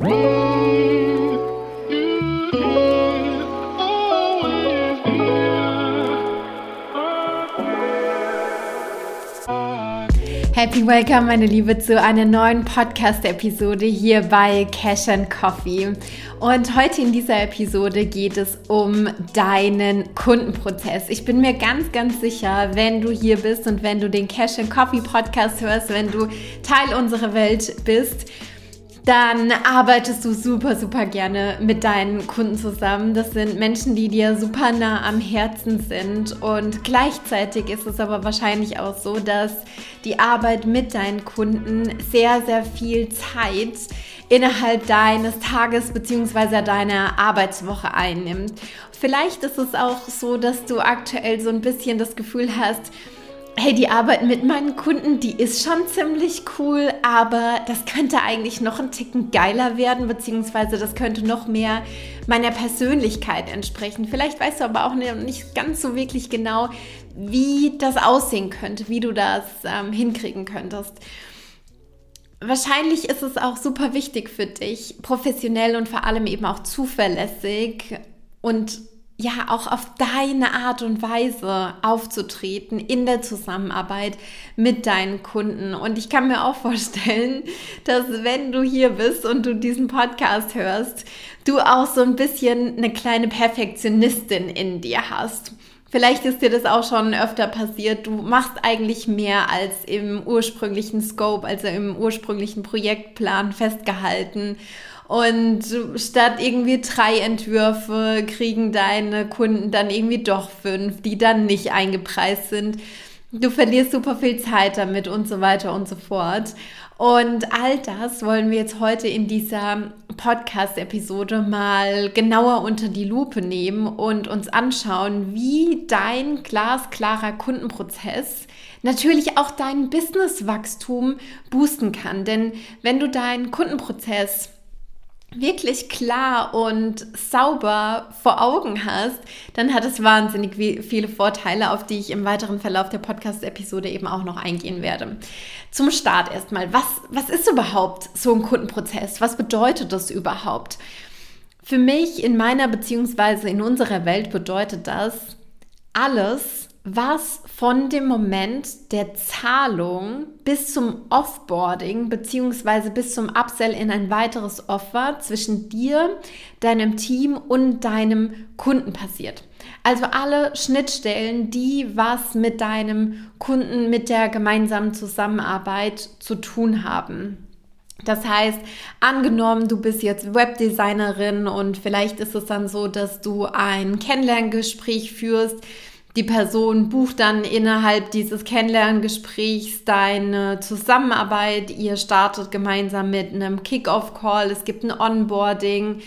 Happy Welcome, meine Liebe, zu einer neuen Podcast-Episode hier bei Cash and Coffee. Und heute in dieser Episode geht es um deinen Kundenprozess. Ich bin mir ganz, ganz sicher, wenn du hier bist und wenn du den Cash and Coffee Podcast hörst, wenn du Teil unserer Welt bist, dann arbeitest du super, super gerne mit deinen Kunden zusammen. Das sind Menschen, die dir super nah am Herzen sind. Und gleichzeitig ist es aber wahrscheinlich auch so, dass die Arbeit mit deinen Kunden sehr, sehr viel Zeit innerhalb deines Tages bzw. deiner Arbeitswoche einnimmt. Vielleicht ist es auch so, dass du aktuell so ein bisschen das Gefühl hast, hey, die Arbeit mit meinen Kunden, die ist schon ziemlich cool, aber das könnte eigentlich noch ein Ticken geiler werden, beziehungsweise das könnte noch mehr meiner Persönlichkeit entsprechen. Vielleicht weißt du aber auch nicht ganz so wirklich genau, wie das aussehen könnte, wie du das ähm, hinkriegen könntest. Wahrscheinlich ist es auch super wichtig für dich, professionell und vor allem eben auch zuverlässig und ja auch auf deine Art und Weise aufzutreten in der Zusammenarbeit mit deinen Kunden. Und ich kann mir auch vorstellen, dass wenn du hier bist und du diesen Podcast hörst, du auch so ein bisschen eine kleine Perfektionistin in dir hast. Vielleicht ist dir das auch schon öfter passiert. Du machst eigentlich mehr als im ursprünglichen Scope, also im ursprünglichen Projektplan festgehalten und statt irgendwie drei Entwürfe kriegen deine Kunden dann irgendwie doch fünf, die dann nicht eingepreist sind. Du verlierst super viel Zeit damit und so weiter und so fort. Und all das wollen wir jetzt heute in dieser Podcast-Episode mal genauer unter die Lupe nehmen und uns anschauen, wie dein glasklarer Kundenprozess natürlich auch dein Businesswachstum boosten kann. Denn wenn du deinen Kundenprozess wirklich klar und sauber vor Augen hast, dann hat es wahnsinnig viele Vorteile, auf die ich im weiteren Verlauf der Podcast-Episode eben auch noch eingehen werde. Zum Start erstmal, was, was ist überhaupt so ein Kundenprozess? Was bedeutet das überhaupt? Für mich in meiner beziehungsweise in unserer Welt bedeutet das alles, was von dem Moment der Zahlung bis zum Offboarding bzw. bis zum Upsell in ein weiteres Offer zwischen dir, deinem Team und deinem Kunden passiert. Also alle Schnittstellen, die was mit deinem Kunden, mit der gemeinsamen Zusammenarbeit zu tun haben. Das heißt, angenommen, du bist jetzt Webdesignerin und vielleicht ist es dann so, dass du ein Kennenlerngespräch führst die Person bucht dann innerhalb dieses Kennenlerngesprächs deine Zusammenarbeit. Ihr startet gemeinsam mit einem Kick-off-Call. Es gibt ein Onboarding.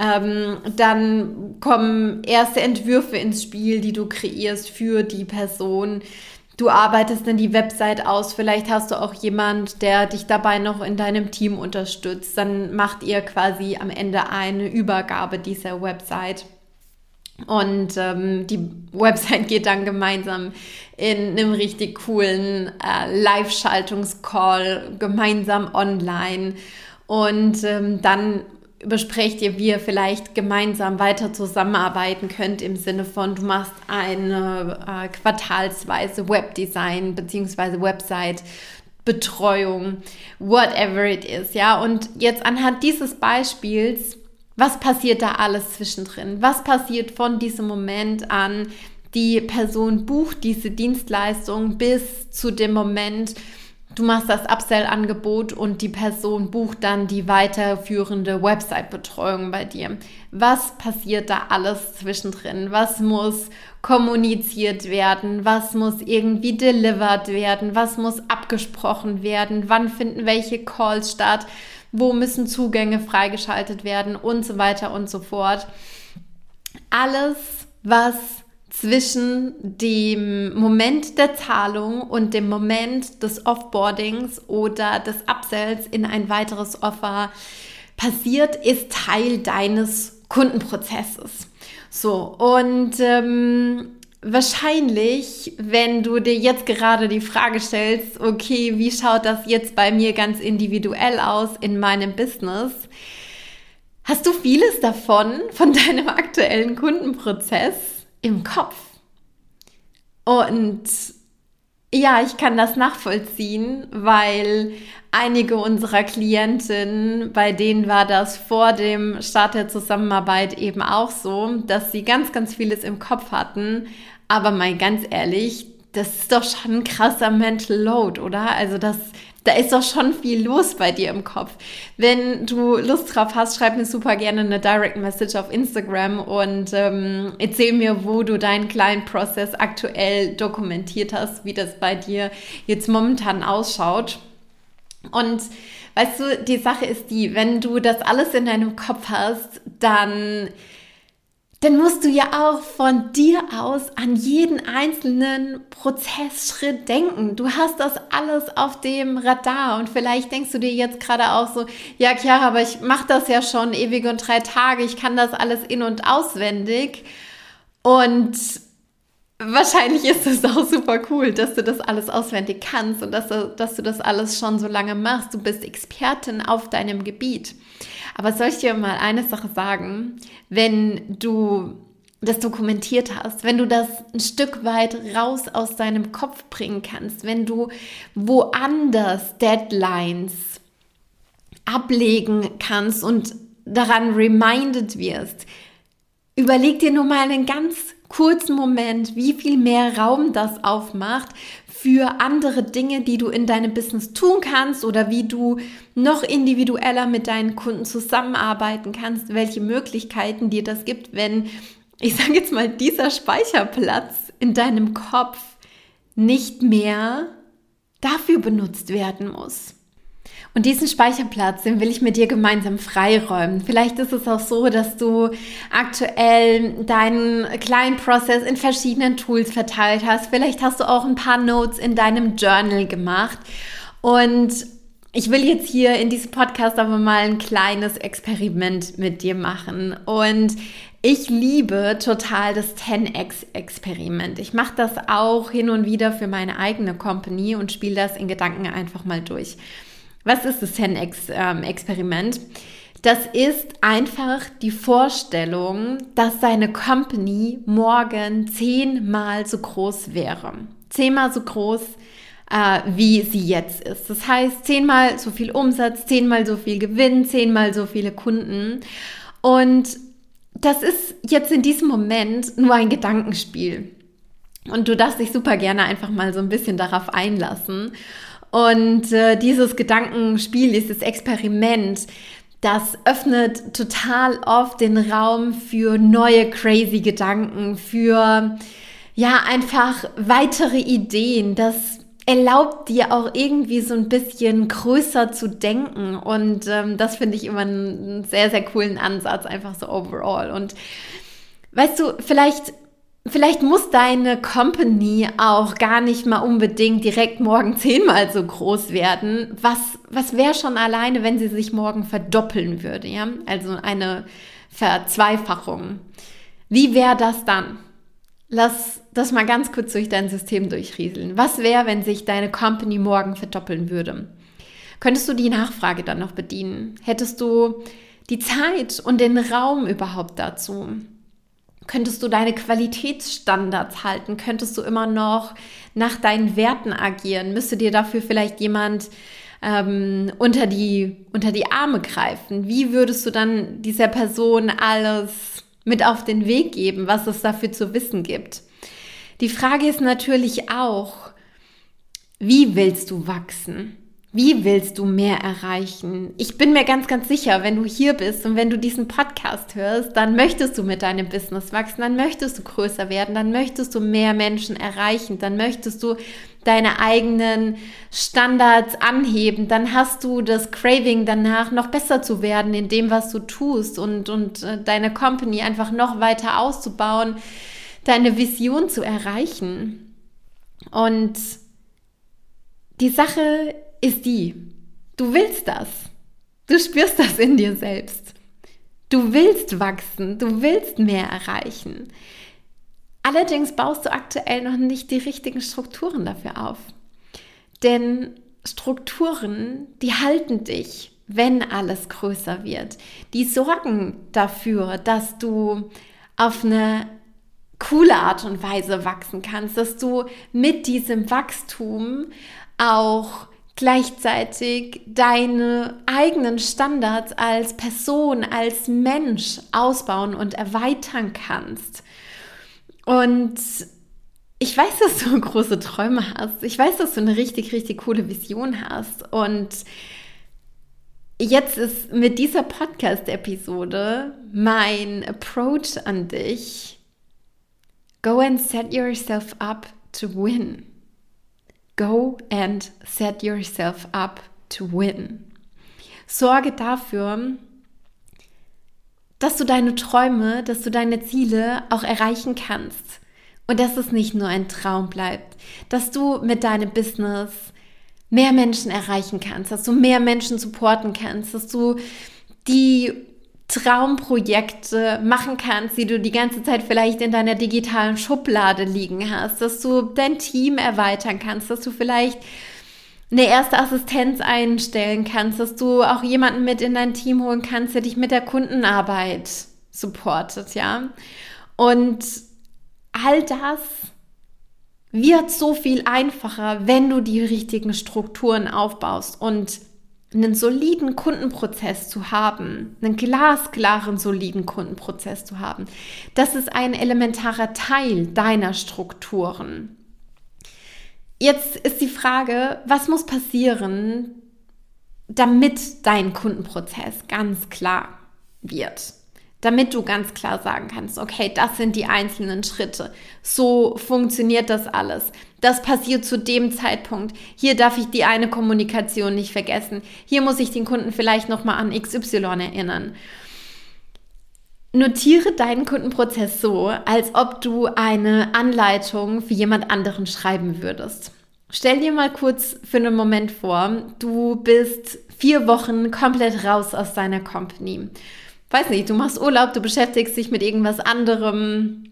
Ähm, dann kommen erste Entwürfe ins Spiel, die du kreierst für die Person. Du arbeitest dann die Website aus. Vielleicht hast du auch jemand, der dich dabei noch in deinem Team unterstützt. Dann macht ihr quasi am Ende eine Übergabe dieser Website. Und ähm, die Website geht dann gemeinsam in einem richtig coolen äh, Live-Schaltungscall gemeinsam online. Und ähm, dann besprecht ihr, wie ihr vielleicht gemeinsam weiter zusammenarbeiten könnt im Sinne von, du machst eine äh, quartalsweise Webdesign bzw. Website. Betreuung, whatever it is, ja. Und jetzt anhand dieses Beispiels was passiert da alles zwischendrin? Was passiert von diesem Moment an, die Person bucht diese Dienstleistung bis zu dem Moment, du machst das Upsell-Angebot und die Person bucht dann die weiterführende Website-Betreuung bei dir. Was passiert da alles zwischendrin? Was muss kommuniziert werden? Was muss irgendwie delivered werden? Was muss abgesprochen werden? Wann finden welche Calls statt? Wo müssen Zugänge freigeschaltet werden und so weiter und so fort. Alles, was zwischen dem Moment der Zahlung und dem Moment des Offboardings oder des Upsells in ein weiteres Offer passiert, ist Teil deines Kundenprozesses. So, und ähm, wahrscheinlich, wenn du dir jetzt gerade die Frage stellst, okay, wie schaut das jetzt bei mir ganz individuell aus in meinem Business? hast du vieles davon, von deinem aktuellen Kundenprozess im Kopf. Und ja, ich kann das nachvollziehen, weil einige unserer Klientinnen, bei denen war das vor dem Start der Zusammenarbeit eben auch so, dass sie ganz, ganz vieles im Kopf hatten. Aber mal ganz ehrlich, das ist doch schon ein krasser Mental Load, oder? Also das da ist doch schon viel los bei dir im Kopf. Wenn du Lust drauf hast, schreib mir super gerne eine Direct Message auf Instagram und ähm, erzähl mir, wo du deinen kleinen Prozess aktuell dokumentiert hast, wie das bei dir jetzt momentan ausschaut. Und weißt du, die Sache ist die, wenn du das alles in deinem Kopf hast, dann dann musst du ja auch von dir aus an jeden einzelnen Prozessschritt denken. Du hast das alles auf dem Radar. Und vielleicht denkst du dir jetzt gerade auch so, ja Chiara, aber ich mache das ja schon ewig und drei Tage, ich kann das alles in und auswendig. Und wahrscheinlich ist es auch super cool, dass du das alles auswendig kannst und dass du, dass du das alles schon so lange machst. Du bist Expertin auf deinem Gebiet. Aber soll ich dir mal eine Sache sagen? Wenn du das dokumentiert hast, wenn du das ein Stück weit raus aus deinem Kopf bringen kannst, wenn du woanders Deadlines ablegen kannst und daran reminded wirst, überleg dir nur mal einen ganz kurzen Moment, wie viel mehr Raum das aufmacht für andere Dinge, die du in deinem Business tun kannst oder wie du noch individueller mit deinen Kunden zusammenarbeiten kannst, welche Möglichkeiten dir das gibt, wenn, ich sage jetzt mal, dieser Speicherplatz in deinem Kopf nicht mehr dafür benutzt werden muss. Und diesen Speicherplatz, den will ich mit dir gemeinsam freiräumen. Vielleicht ist es auch so, dass du aktuell deinen kleinen Prozess in verschiedenen Tools verteilt hast. Vielleicht hast du auch ein paar Notes in deinem Journal gemacht. Und ich will jetzt hier in diesem Podcast aber mal ein kleines Experiment mit dir machen. Und ich liebe total das 10x-Experiment. Ich mache das auch hin und wieder für meine eigene Company und spiele das in Gedanken einfach mal durch. Was ist das 10x-Experiment? Das ist einfach die Vorstellung, dass deine Company morgen zehnmal so groß wäre. Zehnmal so groß, äh, wie sie jetzt ist. Das heißt, zehnmal so viel Umsatz, zehnmal so viel Gewinn, zehnmal so viele Kunden. Und das ist jetzt in diesem Moment nur ein Gedankenspiel. Und du darfst dich super gerne einfach mal so ein bisschen darauf einlassen. Und äh, dieses Gedankenspiel, dieses Experiment, das öffnet total oft den Raum für neue crazy Gedanken, für ja einfach weitere Ideen. Das erlaubt dir auch irgendwie so ein bisschen größer zu denken. Und ähm, das finde ich immer einen sehr, sehr coolen Ansatz, einfach so overall. Und weißt du, vielleicht Vielleicht muss deine Company auch gar nicht mal unbedingt direkt morgen zehnmal so groß werden. Was, was wäre schon alleine, wenn sie sich morgen verdoppeln würde, ja? Also eine Verzweifachung. Wie wäre das dann? Lass das mal ganz kurz durch dein System durchrieseln. Was wäre, wenn sich deine Company morgen verdoppeln würde? Könntest du die Nachfrage dann noch bedienen? Hättest du die Zeit und den Raum überhaupt dazu? Könntest du deine Qualitätsstandards halten? Könntest du immer noch nach deinen Werten agieren? Müsste dir dafür vielleicht jemand ähm, unter, die, unter die Arme greifen? Wie würdest du dann dieser Person alles mit auf den Weg geben, was es dafür zu wissen gibt? Die Frage ist natürlich auch, wie willst du wachsen? Wie willst du mehr erreichen? Ich bin mir ganz, ganz sicher, wenn du hier bist und wenn du diesen Podcast hörst, dann möchtest du mit deinem Business wachsen, dann möchtest du größer werden, dann möchtest du mehr Menschen erreichen, dann möchtest du deine eigenen Standards anheben, dann hast du das Craving danach, noch besser zu werden in dem, was du tust und, und äh, deine Company einfach noch weiter auszubauen, deine Vision zu erreichen. Und die Sache ist die, du willst das. Du spürst das in dir selbst. Du willst wachsen, du willst mehr erreichen. Allerdings baust du aktuell noch nicht die richtigen Strukturen dafür auf. Denn Strukturen, die halten dich. wenn alles größer wird. Die sorgen dafür, dass du auf eine coole Art und Weise wachsen kannst, dass du mit diesem Wachstum auch gleichzeitig deine eigenen Standards als Person, als Mensch ausbauen und erweitern kannst. Und ich weiß, dass du große Träume hast. Ich weiß, dass du eine richtig, richtig coole Vision hast. Und jetzt ist mit dieser Podcast-Episode mein Approach an dich. Go and set yourself up to win. Go and set yourself up to win. Sorge dafür, dass du deine Träume, dass du deine Ziele auch erreichen kannst. Und dass es nicht nur ein Traum bleibt. Dass du mit deinem Business mehr Menschen erreichen kannst, dass du mehr Menschen supporten kannst, dass du die Traumprojekte machen kannst, die du die ganze Zeit vielleicht in deiner digitalen Schublade liegen hast, dass du dein Team erweitern kannst, dass du vielleicht eine erste Assistenz einstellen kannst, dass du auch jemanden mit in dein Team holen kannst, der dich mit der Kundenarbeit supportet, ja. Und all das wird so viel einfacher, wenn du die richtigen Strukturen aufbaust und einen soliden Kundenprozess zu haben, einen glasklaren, soliden Kundenprozess zu haben, das ist ein elementarer Teil deiner Strukturen. Jetzt ist die Frage, was muss passieren, damit dein Kundenprozess ganz klar wird? Damit du ganz klar sagen kannst, okay, das sind die einzelnen Schritte. So funktioniert das alles. Das passiert zu dem Zeitpunkt. Hier darf ich die eine Kommunikation nicht vergessen. Hier muss ich den Kunden vielleicht noch mal an XY erinnern. Notiere deinen Kundenprozess so, als ob du eine Anleitung für jemand anderen schreiben würdest. Stell dir mal kurz für einen Moment vor, du bist vier Wochen komplett raus aus deiner Company weiß nicht, du machst Urlaub, du beschäftigst dich mit irgendwas anderem,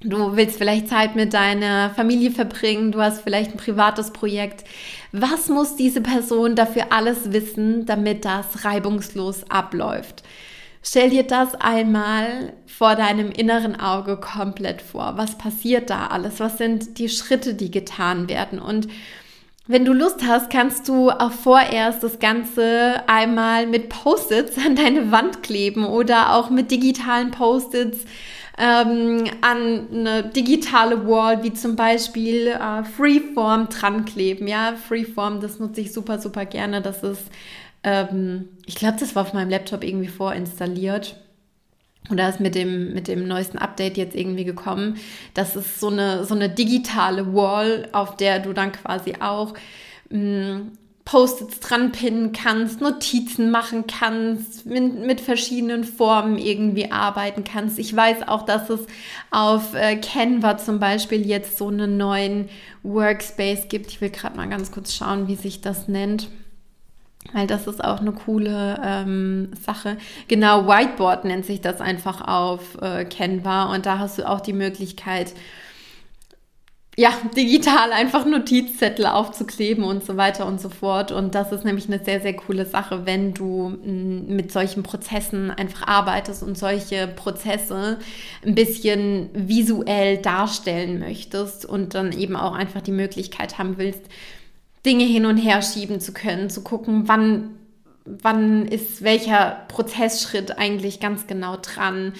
du willst vielleicht Zeit mit deiner Familie verbringen, du hast vielleicht ein privates Projekt. Was muss diese Person dafür alles wissen, damit das reibungslos abläuft? Stell dir das einmal vor deinem inneren Auge komplett vor. Was passiert da alles? Was sind die Schritte, die getan werden? Und wenn du Lust hast, kannst du auch vorerst das Ganze einmal mit Post-its an deine Wand kleben oder auch mit digitalen Post-its ähm, an eine digitale Wall, wie zum Beispiel äh, Freeform dran kleben. Ja, Freeform, das nutze ich super, super gerne. Das ist, ähm, ich glaube, das war auf meinem Laptop irgendwie vorinstalliert oder ist mit dem, mit dem neuesten Update jetzt irgendwie gekommen. Das ist so eine, so eine digitale Wall, auf der du dann quasi auch hm, Post-its dran pinnen kannst, Notizen machen kannst, mit, mit, verschiedenen Formen irgendwie arbeiten kannst. Ich weiß auch, dass es auf äh, Canva zum Beispiel jetzt so einen neuen Workspace gibt. Ich will gerade mal ganz kurz schauen, wie sich das nennt. Weil das ist auch eine coole ähm, Sache. Genau, Whiteboard nennt sich das einfach auf äh, Canva und da hast du auch die Möglichkeit, ja, digital einfach Notizzettel aufzukleben und so weiter und so fort. Und das ist nämlich eine sehr, sehr coole Sache, wenn du mm, mit solchen Prozessen einfach arbeitest und solche Prozesse ein bisschen visuell darstellen möchtest und dann eben auch einfach die Möglichkeit haben willst, Dinge hin und her schieben zu können, zu gucken, wann, wann ist welcher Prozessschritt eigentlich ganz genau dran.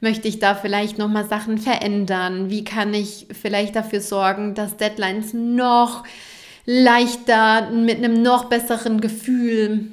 Möchte ich da vielleicht nochmal Sachen verändern? Wie kann ich vielleicht dafür sorgen, dass Deadlines noch leichter mit einem noch besseren Gefühl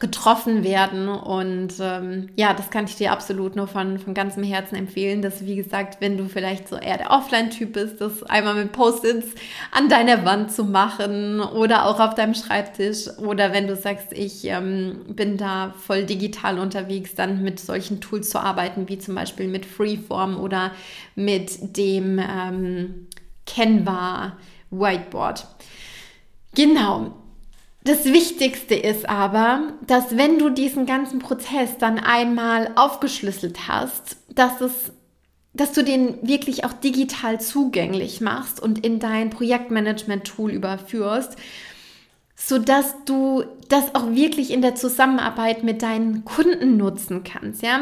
getroffen werden. Und ähm, ja, das kann ich dir absolut nur von, von ganzem Herzen empfehlen, dass, wie gesagt, wenn du vielleicht so eher der Offline-Typ bist, das einmal mit Post-its an deiner Wand zu machen oder auch auf deinem Schreibtisch oder wenn du sagst, ich ähm, bin da voll digital unterwegs, dann mit solchen Tools zu arbeiten, wie zum Beispiel mit Freeform oder mit dem ähm, Canva Whiteboard. Genau, das Wichtigste ist aber, dass wenn du diesen ganzen Prozess dann einmal aufgeschlüsselt hast, dass es dass du den wirklich auch digital zugänglich machst und in dein Projektmanagement-Tool überführst, sodass du das auch wirklich in der Zusammenarbeit mit deinen Kunden nutzen kannst, ja?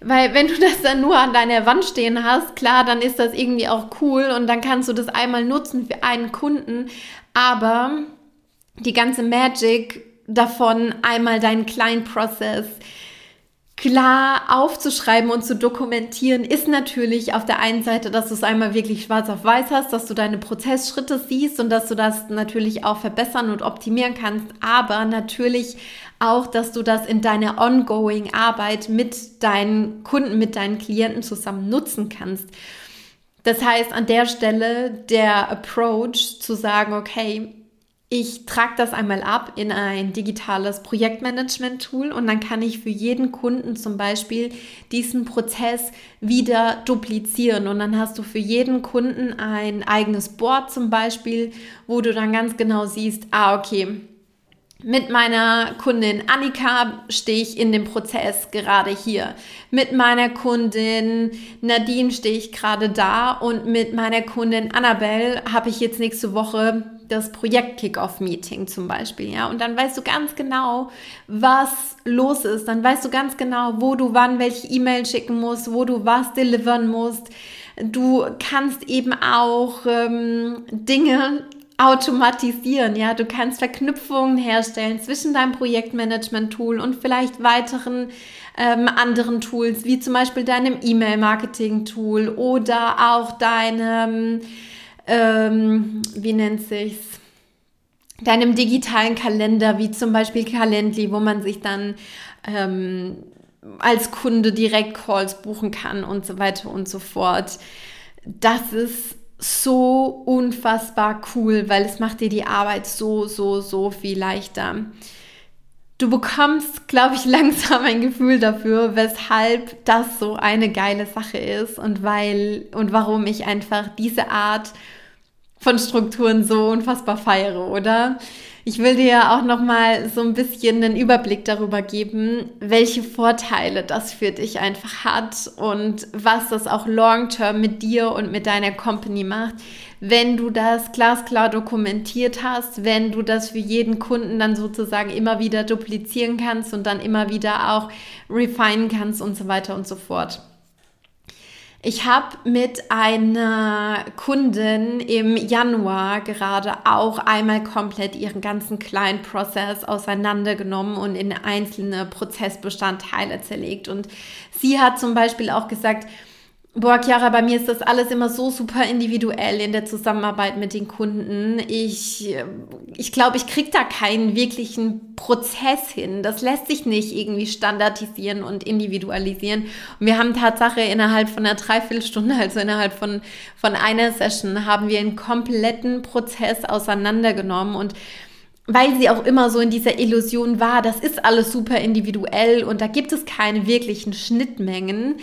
Weil wenn du das dann nur an deiner Wand stehen hast, klar, dann ist das irgendwie auch cool und dann kannst du das einmal nutzen für einen Kunden, aber die ganze Magic davon, einmal deinen kleinen Prozess, klar aufzuschreiben und zu dokumentieren, ist natürlich auf der einen Seite, dass du es einmal wirklich schwarz auf weiß hast, dass du deine Prozessschritte siehst und dass du das natürlich auch verbessern und optimieren kannst, aber natürlich auch, dass du das in deiner ongoing Arbeit mit deinen Kunden, mit deinen Klienten zusammen nutzen kannst. Das heißt, an der Stelle der Approach zu sagen, okay, ich trage das einmal ab in ein digitales Projektmanagement-Tool und dann kann ich für jeden Kunden zum Beispiel diesen Prozess wieder duplizieren. Und dann hast du für jeden Kunden ein eigenes Board zum Beispiel, wo du dann ganz genau siehst, ah, okay, mit meiner Kundin Annika stehe ich in dem Prozess gerade hier. Mit meiner Kundin Nadine stehe ich gerade da und mit meiner Kundin Annabelle habe ich jetzt nächste Woche das Projekt Kickoff Meeting zum Beispiel, ja, und dann weißt du ganz genau, was los ist, dann weißt du ganz genau, wo du wann welche E-Mail schicken musst, wo du was delivern musst. Du kannst eben auch ähm, Dinge automatisieren, ja, du kannst Verknüpfungen herstellen zwischen deinem Projektmanagement-Tool und vielleicht weiteren ähm, anderen Tools, wie zum Beispiel deinem E-Mail-Marketing-Tool oder auch deinem ähm, wie nennt sich's? Deinem digitalen Kalender, wie zum Beispiel Calendly, wo man sich dann ähm, als Kunde direkt Calls buchen kann und so weiter und so fort. Das ist so unfassbar cool, weil es macht dir die Arbeit so, so, so viel leichter. Du bekommst, glaube ich, langsam ein Gefühl dafür, weshalb das so eine geile Sache ist und weil und warum ich einfach diese Art von Strukturen so unfassbar feiere, oder? Ich will dir auch noch mal so ein bisschen einen Überblick darüber geben, welche Vorteile das für dich einfach hat und was das auch long-term mit dir und mit deiner Company macht, wenn du das glasklar dokumentiert hast, wenn du das für jeden Kunden dann sozusagen immer wieder duplizieren kannst und dann immer wieder auch refinen kannst und so weiter und so fort. Ich habe mit einer Kundin im Januar gerade auch einmal komplett ihren ganzen kleinen Prozess auseinandergenommen und in einzelne Prozessbestandteile zerlegt. Und sie hat zum Beispiel auch gesagt, Boah, Chiara, bei mir ist das alles immer so super individuell in der Zusammenarbeit mit den Kunden. Ich, ich glaube, ich kriege da keinen wirklichen Prozess hin. Das lässt sich nicht irgendwie standardisieren und individualisieren. Und wir haben Tatsache innerhalb von einer Dreiviertelstunde, also innerhalb von, von einer Session, haben wir einen kompletten Prozess auseinandergenommen und weil sie auch immer so in dieser Illusion war, das ist alles super individuell und da gibt es keine wirklichen Schnittmengen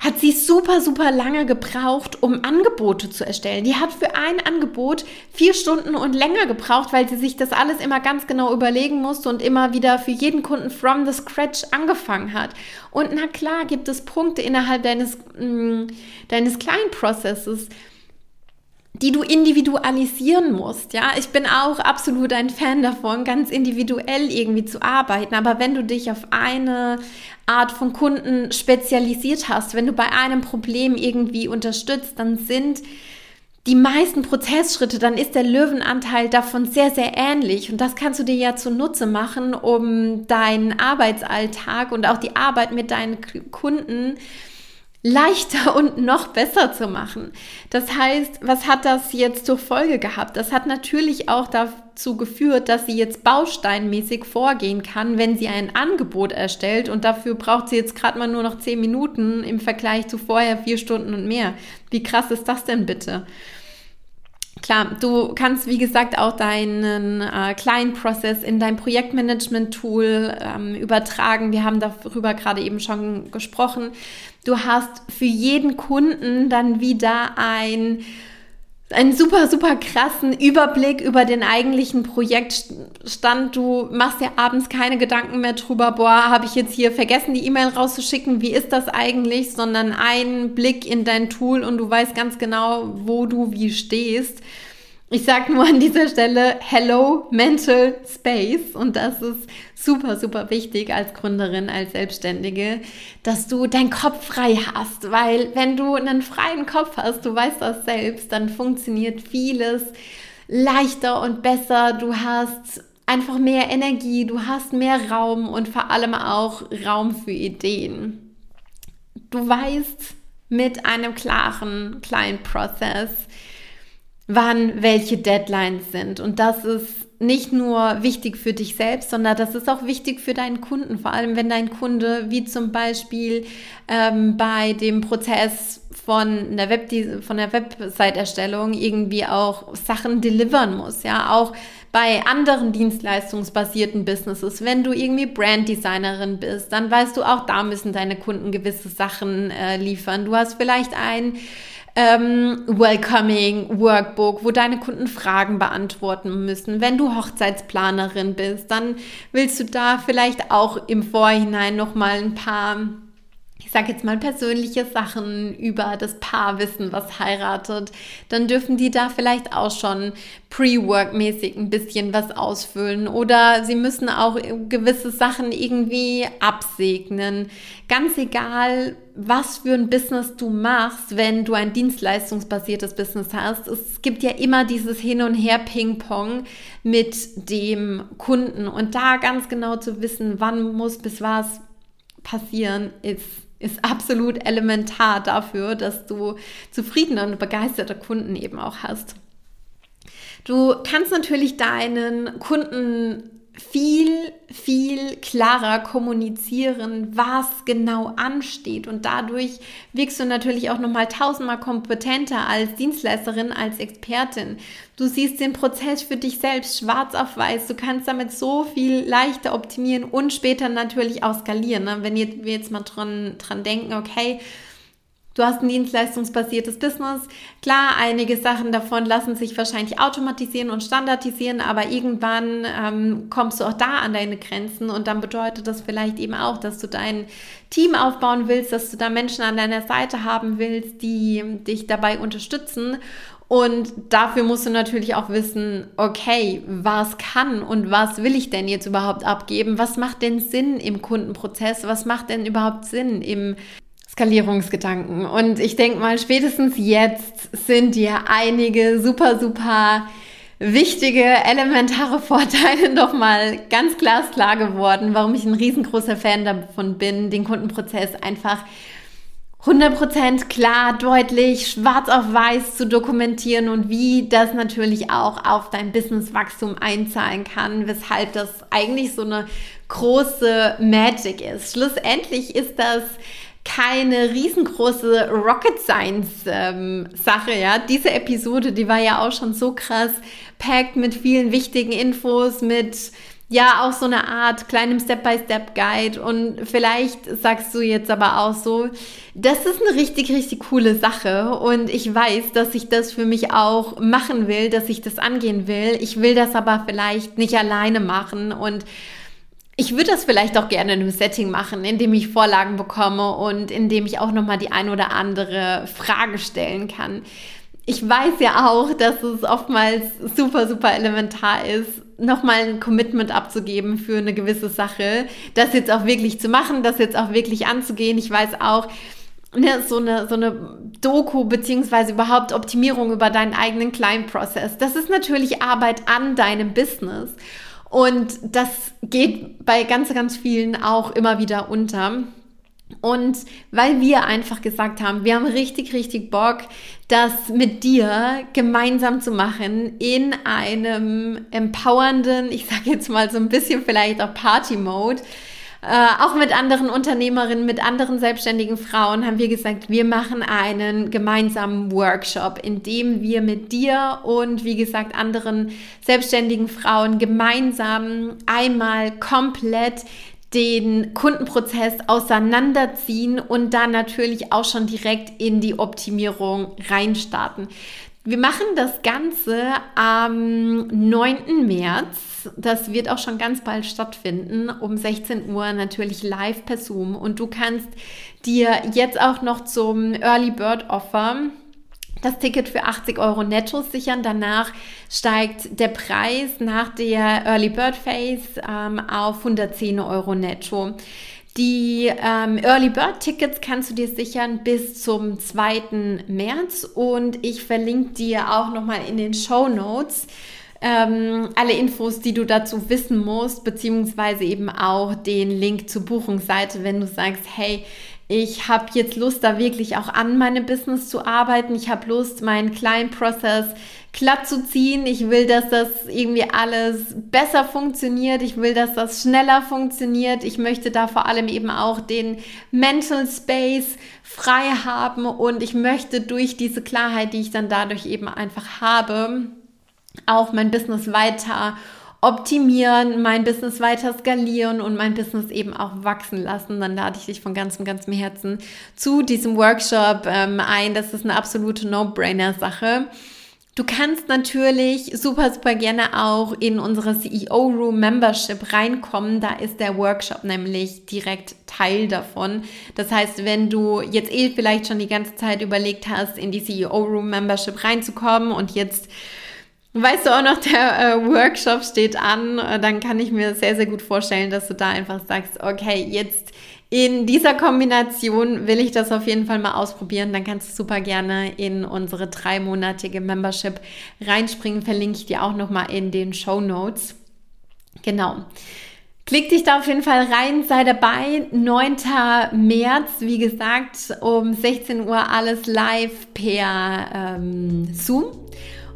hat sie super, super lange gebraucht, um Angebote zu erstellen. Die hat für ein Angebot vier Stunden und länger gebraucht, weil sie sich das alles immer ganz genau überlegen musste und immer wieder für jeden Kunden from the scratch angefangen hat. Und na klar gibt es Punkte innerhalb deines, mh, mm, deines kleinen Prozesses, die du individualisieren musst. Ja, ich bin auch absolut ein Fan davon, ganz individuell irgendwie zu arbeiten. Aber wenn du dich auf eine Art von Kunden spezialisiert hast, wenn du bei einem Problem irgendwie unterstützt, dann sind die meisten Prozessschritte, dann ist der Löwenanteil davon sehr, sehr ähnlich. Und das kannst du dir ja zunutze machen, um deinen Arbeitsalltag und auch die Arbeit mit deinen Kunden leichter und noch besser zu machen. Das heißt, was hat das jetzt zur Folge gehabt? Das hat natürlich auch dazu geführt, dass sie jetzt bausteinmäßig vorgehen kann, wenn sie ein Angebot erstellt und dafür braucht sie jetzt gerade mal nur noch zehn Minuten im Vergleich zu vorher vier Stunden und mehr. Wie krass ist das denn bitte? Klar, du kannst, wie gesagt, auch deinen äh, kleinen Prozess in dein Projektmanagement-Tool ähm, übertragen. Wir haben darüber gerade eben schon gesprochen. Du hast für jeden Kunden dann wieder ein einen super, super krassen Überblick über den eigentlichen Projektstand. Du machst dir abends keine Gedanken mehr drüber, boah, habe ich jetzt hier vergessen, die E-Mail rauszuschicken, wie ist das eigentlich, sondern einen Blick in dein Tool und du weißt ganz genau, wo du wie stehst. Ich sage nur an dieser Stelle Hello Mental Space und das ist super, super wichtig als Gründerin, als Selbstständige, dass du deinen Kopf frei hast, weil wenn du einen freien Kopf hast, du weißt das selbst, dann funktioniert vieles leichter und besser. Du hast einfach mehr Energie, du hast mehr Raum und vor allem auch Raum für Ideen. Du weißt mit einem klaren, kleinen Prozess, wann welche Deadlines sind. Und das ist nicht nur wichtig für dich selbst, sondern das ist auch wichtig für deinen Kunden. Vor allem, wenn dein Kunde, wie zum Beispiel ähm, bei dem Prozess von der, Web von der Website-Erstellung irgendwie auch Sachen delivern muss. Ja, auch bei anderen dienstleistungsbasierten Businesses, wenn du irgendwie Branddesignerin bist, dann weißt du auch, da müssen deine Kunden gewisse Sachen äh, liefern. Du hast vielleicht ein ähm, Welcoming Workbook, wo deine Kunden Fragen beantworten müssen. Wenn du Hochzeitsplanerin bist, dann willst du da vielleicht auch im Vorhinein noch mal ein paar sage jetzt mal persönliche Sachen über das Paar wissen, was heiratet, dann dürfen die da vielleicht auch schon pre-work-mäßig ein bisschen was ausfüllen oder sie müssen auch gewisse Sachen irgendwie absegnen. Ganz egal, was für ein Business du machst, wenn du ein dienstleistungsbasiertes Business hast. Es gibt ja immer dieses Hin und Her Ping-Pong mit dem Kunden und da ganz genau zu wissen, wann muss bis was passieren, ist ist absolut elementar dafür, dass du zufriedene und begeisterte Kunden eben auch hast. Du kannst natürlich deinen Kunden viel, viel klarer kommunizieren, was genau ansteht. Und dadurch wirkst du natürlich auch nochmal tausendmal kompetenter als Dienstleisterin, als Expertin. Du siehst den Prozess für dich selbst schwarz auf weiß. Du kannst damit so viel leichter optimieren und später natürlich auch skalieren. Ne? Wenn wir jetzt mal dran, dran denken, okay, Du hast ein dienstleistungsbasiertes Business. Klar, einige Sachen davon lassen sich wahrscheinlich automatisieren und standardisieren, aber irgendwann ähm, kommst du auch da an deine Grenzen und dann bedeutet das vielleicht eben auch, dass du dein Team aufbauen willst, dass du da Menschen an deiner Seite haben willst, die dich dabei unterstützen. Und dafür musst du natürlich auch wissen, okay, was kann und was will ich denn jetzt überhaupt abgeben? Was macht denn Sinn im Kundenprozess? Was macht denn überhaupt Sinn im Skalierungsgedanken. Und ich denke mal, spätestens jetzt sind dir einige super, super wichtige, elementare Vorteile doch mal ganz glasklar geworden, warum ich ein riesengroßer Fan davon bin, den Kundenprozess einfach 100% klar, deutlich, schwarz auf weiß zu dokumentieren und wie das natürlich auch auf dein Businesswachstum einzahlen kann, weshalb das eigentlich so eine große Magic ist. Schlussendlich ist das keine riesengroße Rocket Science ähm, Sache, ja. Diese Episode, die war ja auch schon so krass packt mit vielen wichtigen Infos, mit ja auch so eine Art kleinem Step-by-Step-Guide und vielleicht sagst du jetzt aber auch so, das ist eine richtig, richtig coole Sache und ich weiß, dass ich das für mich auch machen will, dass ich das angehen will. Ich will das aber vielleicht nicht alleine machen und ich würde das vielleicht auch gerne in einem Setting machen, in dem ich Vorlagen bekomme und in dem ich auch nochmal die ein oder andere Frage stellen kann. Ich weiß ja auch, dass es oftmals super, super elementar ist, nochmal ein Commitment abzugeben für eine gewisse Sache, das jetzt auch wirklich zu machen, das jetzt auch wirklich anzugehen. Ich weiß auch, ne, so eine, so eine Doku beziehungsweise überhaupt Optimierung über deinen eigenen Client-Prozess. Das ist natürlich Arbeit an deinem Business. Und das geht bei ganz, ganz vielen auch immer wieder unter. Und weil wir einfach gesagt haben, wir haben richtig, richtig Bock, das mit dir gemeinsam zu machen in einem empowernden, ich sage jetzt mal so ein bisschen vielleicht auch Party-Mode, äh, auch mit anderen Unternehmerinnen, mit anderen selbstständigen Frauen haben wir gesagt, wir machen einen gemeinsamen Workshop, in dem wir mit dir und wie gesagt anderen selbstständigen Frauen gemeinsam einmal komplett den Kundenprozess auseinanderziehen und dann natürlich auch schon direkt in die Optimierung reinstarten. Wir machen das Ganze am 9. März. Das wird auch schon ganz bald stattfinden, um 16 Uhr natürlich live per Zoom. Und du kannst dir jetzt auch noch zum Early Bird Offer das Ticket für 80 Euro netto sichern. Danach steigt der Preis nach der Early Bird Phase ähm, auf 110 Euro netto. Die ähm, Early Bird Tickets kannst du dir sichern bis zum 2. März und ich verlinke dir auch nochmal in den Show Notes ähm, alle Infos, die du dazu wissen musst, beziehungsweise eben auch den Link zur Buchungsseite, wenn du sagst, hey, ich habe jetzt Lust, da wirklich auch an meinem Business zu arbeiten. Ich habe Lust, meinen kleinen Prozess glatt zu ziehen. Ich will, dass das irgendwie alles besser funktioniert. Ich will, dass das schneller funktioniert. Ich möchte da vor allem eben auch den Mental Space frei haben und ich möchte durch diese Klarheit, die ich dann dadurch eben einfach habe, auch mein Business weiter optimieren, mein Business weiter skalieren und mein Business eben auch wachsen lassen, dann lade ich dich von ganzem, ganzem Herzen zu diesem Workshop ähm, ein. Das ist eine absolute No-Brainer-Sache. Du kannst natürlich super, super gerne auch in unsere CEO Room Membership reinkommen. Da ist der Workshop nämlich direkt Teil davon. Das heißt, wenn du jetzt eh vielleicht schon die ganze Zeit überlegt hast, in die CEO Room Membership reinzukommen und jetzt Weißt du auch noch, der äh, Workshop steht an, äh, dann kann ich mir sehr, sehr gut vorstellen, dass du da einfach sagst, okay, jetzt in dieser Kombination will ich das auf jeden Fall mal ausprobieren. Dann kannst du super gerne in unsere dreimonatige Membership reinspringen. Verlinke ich dir auch nochmal in den Show Notes. Genau. Klick dich da auf jeden Fall rein, sei dabei. 9. März, wie gesagt, um 16 Uhr alles live per ähm, Zoom.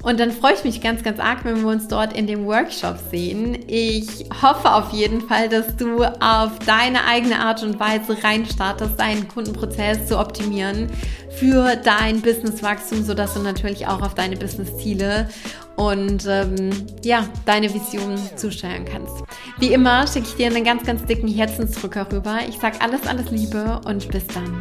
Und dann freue ich mich ganz, ganz arg, wenn wir uns dort in dem Workshop sehen. Ich hoffe auf jeden Fall, dass du auf deine eigene Art und Weise reinstartest, deinen Kundenprozess zu optimieren für dein Businesswachstum, sodass du natürlich auch auf deine Businessziele und ähm, ja, deine Vision zusteuern kannst. Wie immer schicke ich dir einen ganz, ganz dicken Herzensdrücker rüber. Ich sage alles, alles Liebe und bis dann.